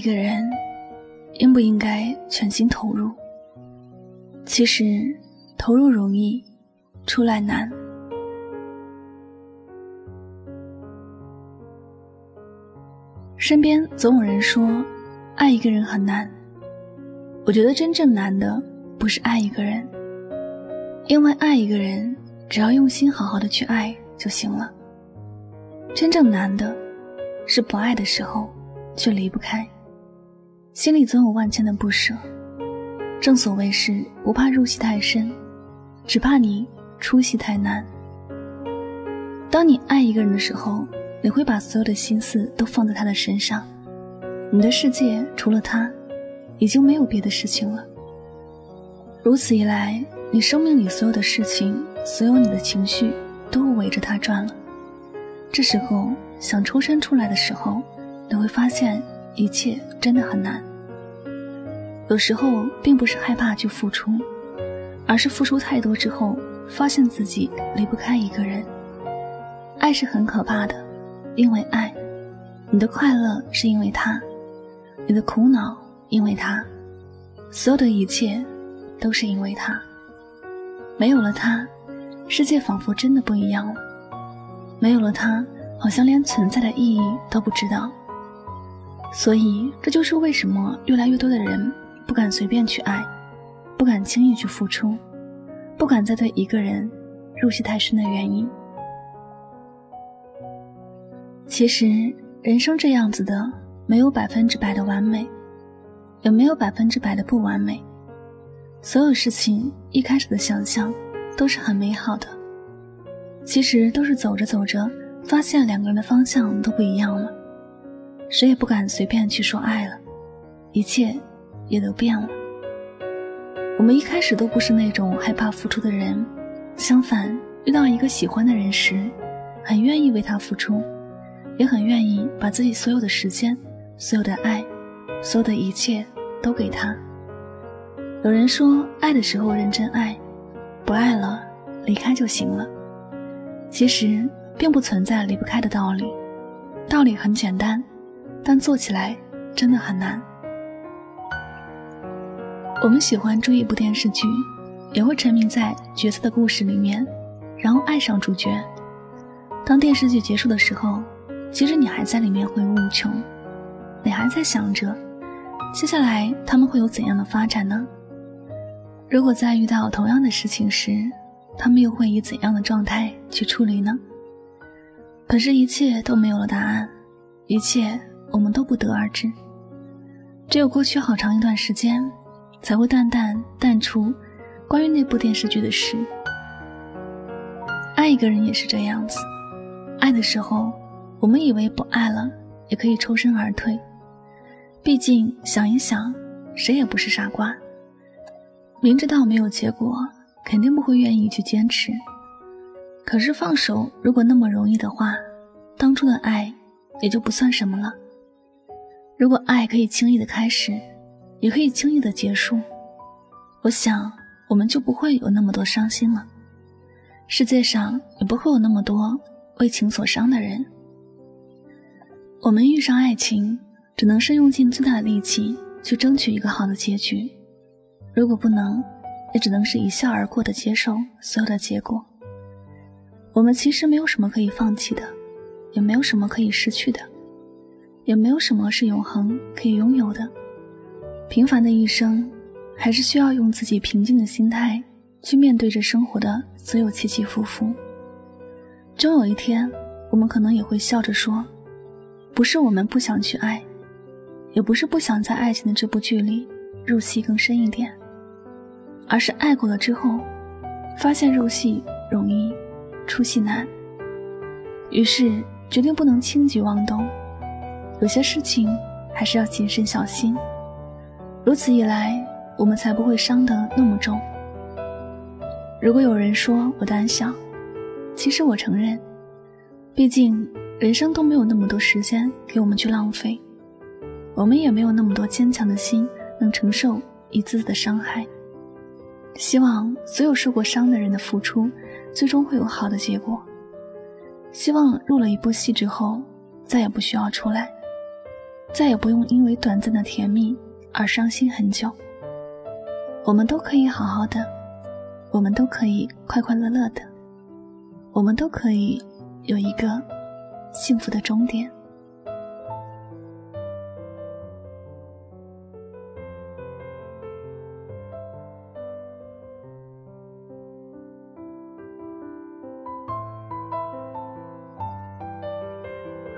一个人，应不应该全心投入？其实，投入容易，出来难。身边总有人说，爱一个人很难。我觉得真正难的不是爱一个人，因为爱一个人，只要用心好好的去爱就行了。真正难的，是不爱的时候却离不开，心里总有万千的不舍。正所谓是不怕入戏太深，只怕你出戏太难。当你爱一个人的时候，你会把所有的心思都放在他的身上，你的世界除了他，已经没有别的事情了。如此一来，你生命里所有的事情，所有你的情绪，都围着他转了。这时候想抽身出来的时候，你会发现一切真的很难。有时候并不是害怕去付出，而是付出太多之后，发现自己离不开一个人。爱是很可怕的，因为爱，你的快乐是因为他，你的苦恼因为他，所有的一切都是因为他。没有了他，世界仿佛真的不一样了。没有了他，好像连存在的意义都不知道。所以，这就是为什么越来越多的人不敢随便去爱，不敢轻易去付出，不敢再对一个人入戏太深的原因。其实，人生这样子的，没有百分之百的完美，也没有百分之百的不完美。所有事情一开始的想象都是很美好的。其实都是走着走着，发现两个人的方向都不一样了，谁也不敢随便去说爱了，一切也都变了。我们一开始都不是那种害怕付出的人，相反，遇到一个喜欢的人时，很愿意为他付出，也很愿意把自己所有的时间、所有的爱、所有的一切都给他。有人说，爱的时候认真爱，不爱了离开就行了。其实并不存在离不开的道理，道理很简单，但做起来真的很难。我们喜欢追一部电视剧，也会沉迷在角色的故事里面，然后爱上主角。当电视剧结束的时候，其实你还在里面回味无穷，你还在想着，接下来他们会有怎样的发展呢？如果再遇到同样的事情时，他们又会以怎样的状态去处理呢？可是，一切都没有了答案，一切我们都不得而知。只有过去好长一段时间，才会淡淡淡出关于那部电视剧的事。爱一个人也是这样子，爱的时候，我们以为不爱了也可以抽身而退。毕竟想一想，谁也不是傻瓜，明知道没有结果。肯定不会愿意去坚持，可是放手如果那么容易的话，当初的爱也就不算什么了。如果爱可以轻易的开始，也可以轻易的结束，我想我们就不会有那么多伤心了，世界上也不会有那么多为情所伤的人。我们遇上爱情，只能是用尽最大的力气去争取一个好的结局，如果不能。也只能是一笑而过的接受所有的结果。我们其实没有什么可以放弃的，也没有什么可以失去的，也没有什么是永恒可以拥有的。平凡的一生，还是需要用自己平静的心态去面对着生活的所有起起伏伏。终有一天，我们可能也会笑着说：“不是我们不想去爱，也不是不想在爱情的这部剧里入戏更深一点。”而是爱过了之后，发现入戏容易，出戏难。于是决定不能轻举妄动，有些事情还是要谨慎小心。如此一来，我们才不会伤得那么重。如果有人说我胆小，其实我承认，毕竟人生都没有那么多时间给我们去浪费，我们也没有那么多坚强的心能承受一次次的伤害。希望所有受过伤的人的付出，最终会有好的结果。希望入了一部戏之后，再也不需要出来。再也不用因为短暂的甜蜜而伤心很久。我们都可以好好的，我们都可以快快乐乐的，我们都可以有一个幸福的终点。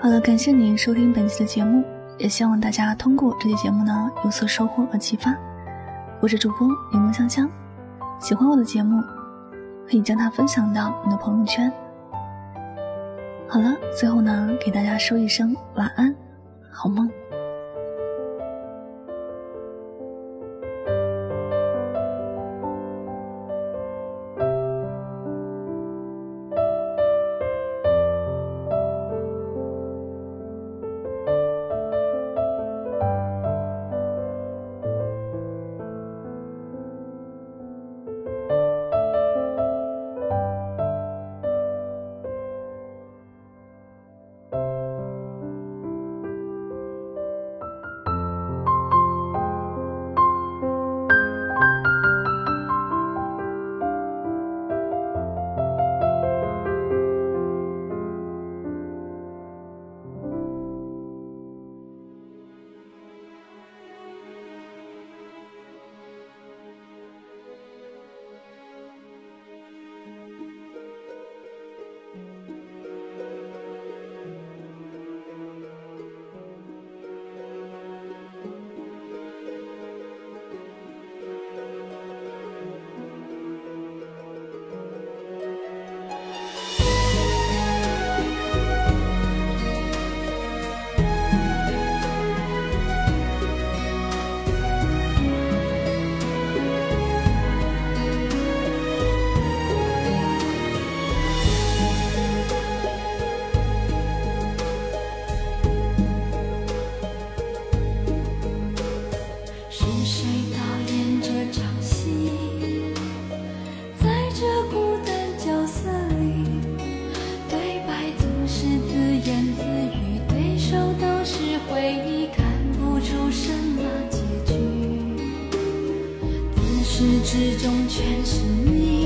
好了，感谢您收听本期的节目，也希望大家通过这期节目呢有所收获和启发。我是主播柠檬香香，喜欢我的节目，可以将它分享到你的朋友圈。好了，最后呢，给大家说一声晚安，好梦。始至终全是你，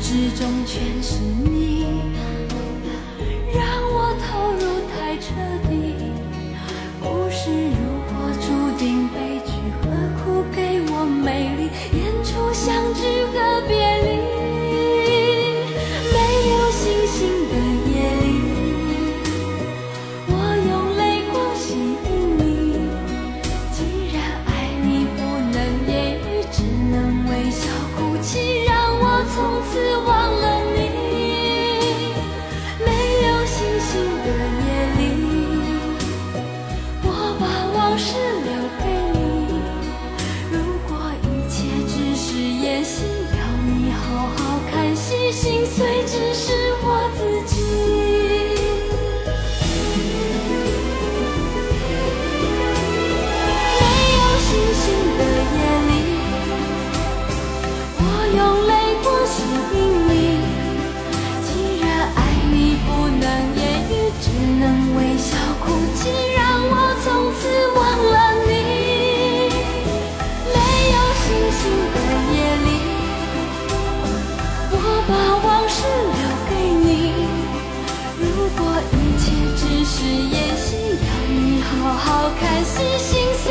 之中全是你，是留给你。如果一切只是演戏要你好好看戏心碎